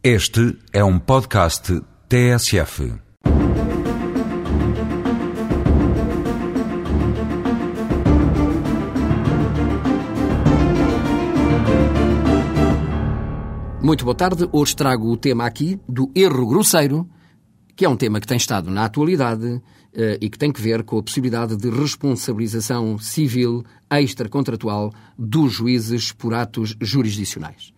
Este é um podcast TSF. Muito boa tarde. Hoje trago o tema aqui do erro grosseiro, que é um tema que tem estado na atualidade eh, e que tem que ver com a possibilidade de responsabilização civil extracontratual dos juízes por atos jurisdicionais.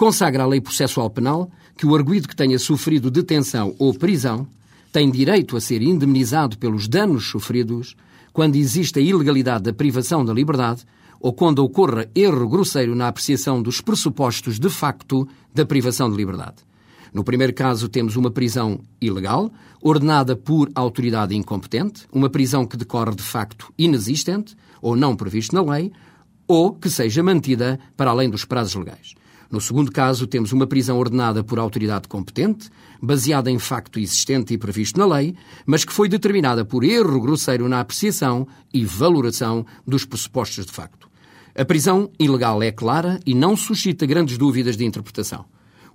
Consagra a lei processual penal que o arguído que tenha sofrido detenção ou prisão tem direito a ser indemnizado pelos danos sofridos quando existe a ilegalidade da privação da liberdade ou quando ocorra erro grosseiro na apreciação dos pressupostos de facto da privação de liberdade. No primeiro caso, temos uma prisão ilegal, ordenada por autoridade incompetente, uma prisão que decorre de facto inexistente ou não previsto na lei, ou que seja mantida para além dos prazos legais. No segundo caso, temos uma prisão ordenada por autoridade competente, baseada em facto existente e previsto na lei, mas que foi determinada por erro grosseiro na apreciação e valoração dos pressupostos de facto. A prisão ilegal é clara e não suscita grandes dúvidas de interpretação.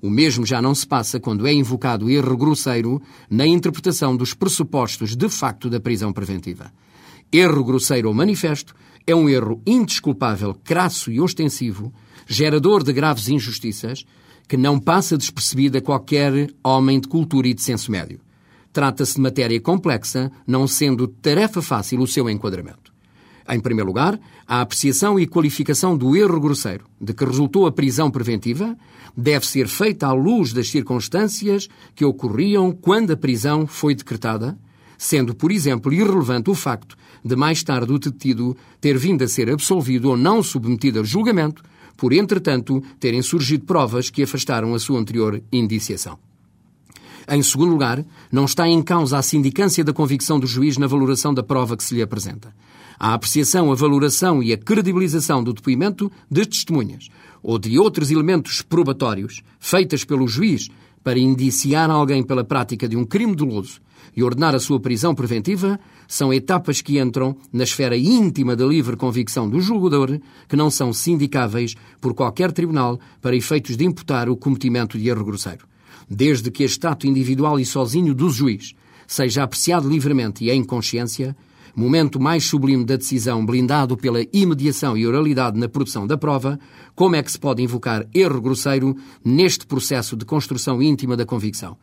O mesmo já não se passa quando é invocado erro grosseiro na interpretação dos pressupostos de facto da prisão preventiva. Erro grosseiro ou manifesto é um erro indesculpável, crasso e ostensivo, gerador de graves injustiças, que não passa despercebido a qualquer homem de cultura e de senso médio. Trata-se de matéria complexa, não sendo tarefa fácil o seu enquadramento. Em primeiro lugar, a apreciação e qualificação do erro grosseiro, de que resultou a prisão preventiva, deve ser feita à luz das circunstâncias que ocorriam quando a prisão foi decretada, sendo, por exemplo, irrelevante o facto de mais tarde o detido ter vindo a ser absolvido ou não submetido a julgamento, por, entretanto, terem surgido provas que afastaram a sua anterior indiciação. Em segundo lugar, não está em causa a sindicância da convicção do juiz na valoração da prova que se lhe apresenta. A apreciação, a valoração e a credibilização do depoimento de testemunhas ou de outros elementos probatórios feitas pelo juiz para indiciar alguém pela prática de um crime doloso e ordenar a sua prisão preventiva são etapas que entram na esfera íntima da livre convicção do julgador, que não são sindicáveis por qualquer tribunal para efeitos de imputar o cometimento de erro grosseiro. Desde que este ato individual e sozinho do juiz seja apreciado livremente e em consciência, momento mais sublime da decisão blindado pela imediação e oralidade na produção da prova, como é que se pode invocar erro grosseiro neste processo de construção íntima da convicção?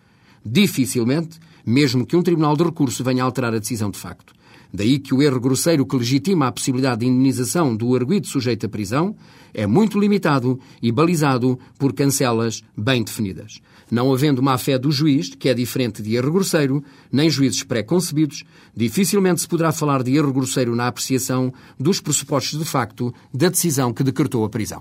Dificilmente, mesmo que um tribunal de recurso venha alterar a decisão de facto. Daí que o erro grosseiro que legitima a possibilidade de indenização do arguido sujeito à prisão é muito limitado e balizado por cancelas bem definidas. Não havendo má fé do juiz, que é diferente de erro grosseiro, nem juízes pré-concebidos, dificilmente se poderá falar de erro grosseiro na apreciação dos pressupostos de facto da decisão que decretou a prisão.